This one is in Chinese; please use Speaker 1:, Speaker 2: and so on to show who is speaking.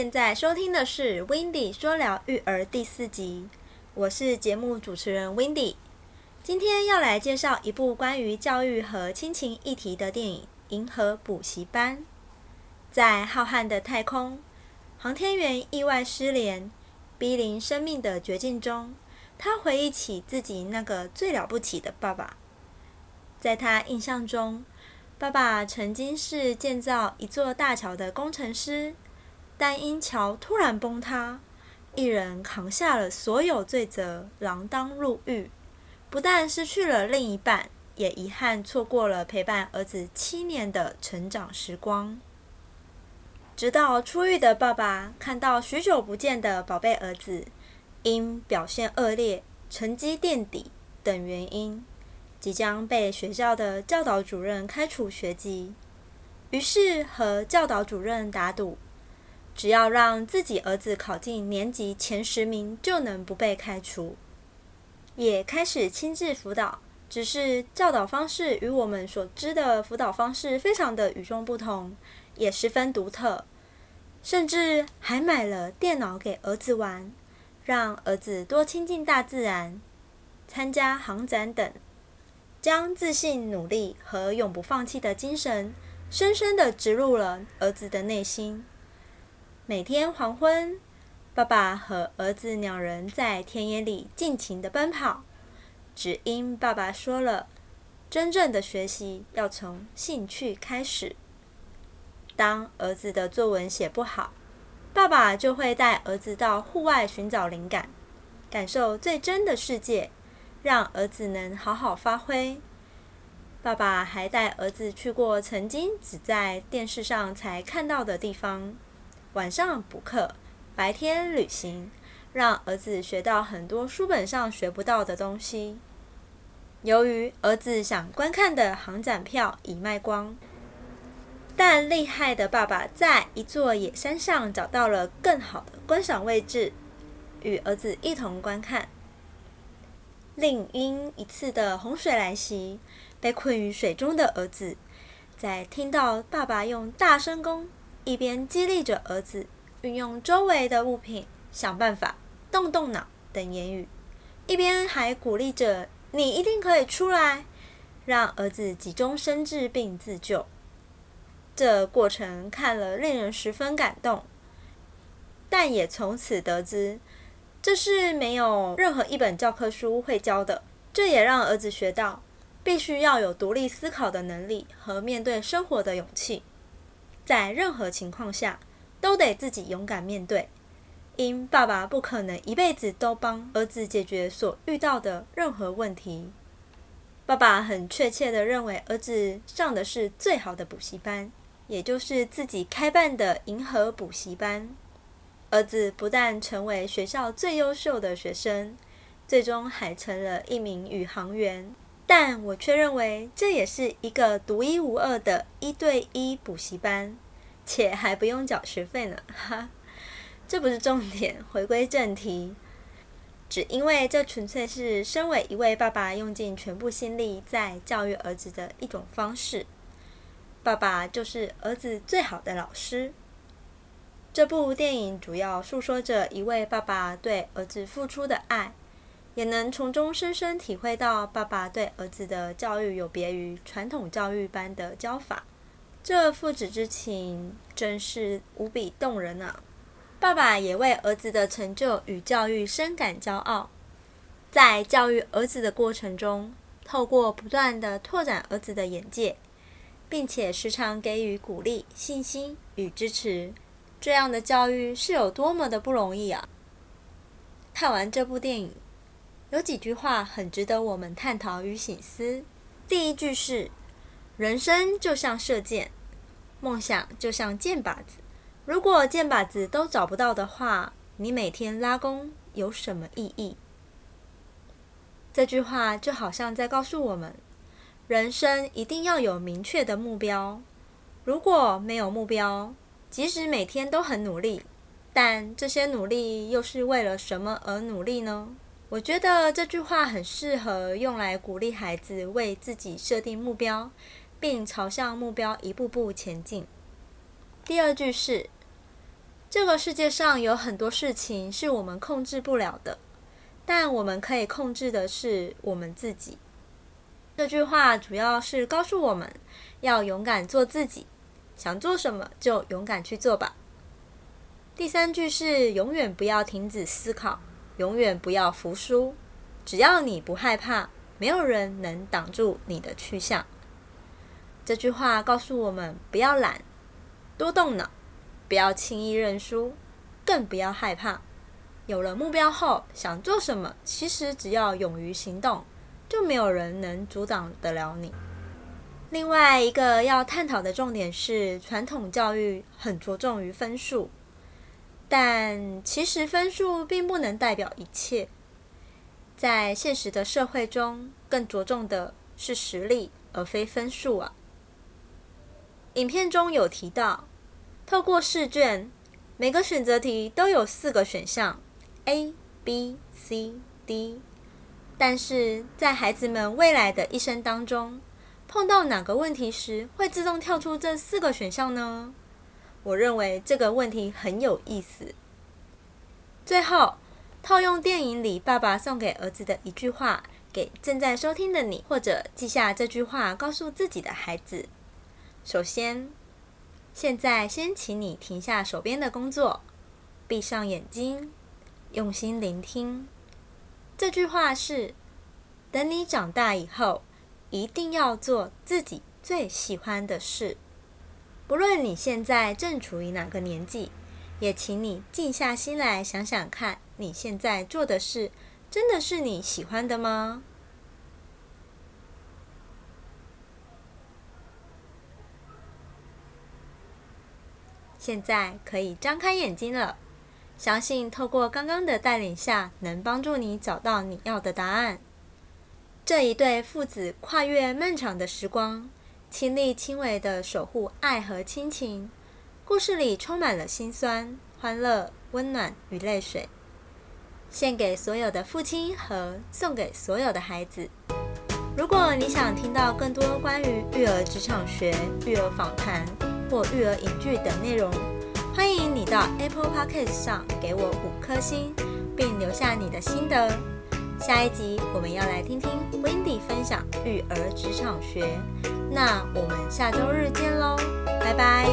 Speaker 1: 现在收听的是《w i n d y 说聊育儿》第四集，我是节目主持人 w i n d y 今天要来介绍一部关于教育和亲情议题的电影《银河补习班》。在浩瀚的太空，航天员意外失联，濒临生命的绝境中，他回忆起自己那个最了不起的爸爸。在他印象中，爸爸曾经是建造一座大桥的工程师，但因桥突然崩塌，一人扛下了所有罪责，锒铛入狱。不但失去了另一半，也遗憾错过了陪伴儿子七年的成长时光。直到出狱的爸爸看到许久不见的宝贝儿子，因表现恶劣、成绩垫底等原因，即将被学校的教导主任开除学籍，于是和教导主任打赌，只要让自己儿子考进年级前十名，就能不被开除。也开始亲自辅导，只是教导方式与我们所知的辅导方式非常的与众不同，也十分独特。甚至还买了电脑给儿子玩，让儿子多亲近大自然，参加航展等，将自信、努力和永不放弃的精神深深的植入了儿子的内心。每天黄昏，爸爸和儿子两人在田野里尽情的奔跑，只因爸爸说了，真正的学习要从兴趣开始。当儿子的作文写不好，爸爸就会带儿子到户外寻找灵感，感受最真的世界，让儿子能好好发挥。爸爸还带儿子去过曾经只在电视上才看到的地方，晚上补课，白天旅行，让儿子学到很多书本上学不到的东西。由于儿子想观看的航展票已卖光。但厉害的爸爸在一座野山上找到了更好的观赏位置，与儿子一同观看。另因一次的洪水来袭，被困于水中的儿子，在听到爸爸用大声公一边激励着儿子运用周围的物品想办法、动动脑等言语，一边还鼓励着“你一定可以出来”，让儿子急中生智并自救。这过程看了令人十分感动，但也从此得知，这是没有任何一本教科书会教的。这也让儿子学到，必须要有独立思考的能力和面对生活的勇气，在任何情况下都得自己勇敢面对。因爸爸不可能一辈子都帮儿子解决所遇到的任何问题。爸爸很确切的认为，儿子上的是最好的补习班。也就是自己开办的银河补习班，儿子不但成为学校最优秀的学生，最终还成了一名宇航员。但我却认为这也是一个独一无二的一对一补习班，且还不用缴学费呢。哈，这不是重点。回归正题，只因为这纯粹是身为一位爸爸用尽全部心力在教育儿子的一种方式。爸爸就是儿子最好的老师。这部电影主要诉说着一位爸爸对儿子付出的爱，也能从中深深体会到爸爸对儿子的教育有别于传统教育般的教法。这父子之情真是无比动人啊！爸爸也为儿子的成就与教育深感骄傲。在教育儿子的过程中，透过不断的拓展儿子的眼界。并且时常给予鼓励、信心与支持，这样的教育是有多么的不容易啊！看完这部电影，有几句话很值得我们探讨与醒思。第一句是：人生就像射箭，梦想就像箭靶子。如果箭靶子都找不到的话，你每天拉弓有什么意义？这句话就好像在告诉我们。人生一定要有明确的目标。如果没有目标，即使每天都很努力，但这些努力又是为了什么而努力呢？我觉得这句话很适合用来鼓励孩子为自己设定目标，并朝向目标一步步前进。第二句是：这个世界上有很多事情是我们控制不了的，但我们可以控制的是我们自己。这句话主要是告诉我们要勇敢做自己，想做什么就勇敢去做吧。第三句是永远不要停止思考，永远不要服输。只要你不害怕，没有人能挡住你的去向。这句话告诉我们不要懒，多动脑。不要轻易认输，更不要害怕。有了目标后，想做什么，其实只要勇于行动，就没有人能阻挡得了你。另外一个要探讨的重点是，传统教育很着重于分数，但其实分数并不能代表一切。在现实的社会中，更着重的是实力，而非分数啊。影片中有提到。透过试卷，每个选择题都有四个选项：A、B、C、D。但是在孩子们未来的一生当中，碰到哪个问题时会自动跳出这四个选项呢？我认为这个问题很有意思。最后，套用电影里爸爸送给儿子的一句话，给正在收听的你，或者记下这句话，告诉自己的孩子：首先。现在，先请你停下手边的工作，闭上眼睛，用心聆听。这句话是：等你长大以后，一定要做自己最喜欢的事。不论你现在正处于哪个年纪，也请你静下心来想想看，你现在做的事，真的是你喜欢的吗？现在可以张开眼睛了，相信透过刚刚的带领下，能帮助你找到你要的答案。这一对父子跨越漫长的时光，亲力亲为的守护爱和亲情，故事里充满了心酸、欢乐、温暖与泪水，献给所有的父亲和送给所有的孩子。如果你想听到更多关于育儿职场学、育儿访谈，或育儿影剧等内容，欢迎你到 Apple Podcast 上给我五颗星，并留下你的心得。下一集我们要来听听 Wendy 分享育儿职场学，那我们下周日见喽，拜拜。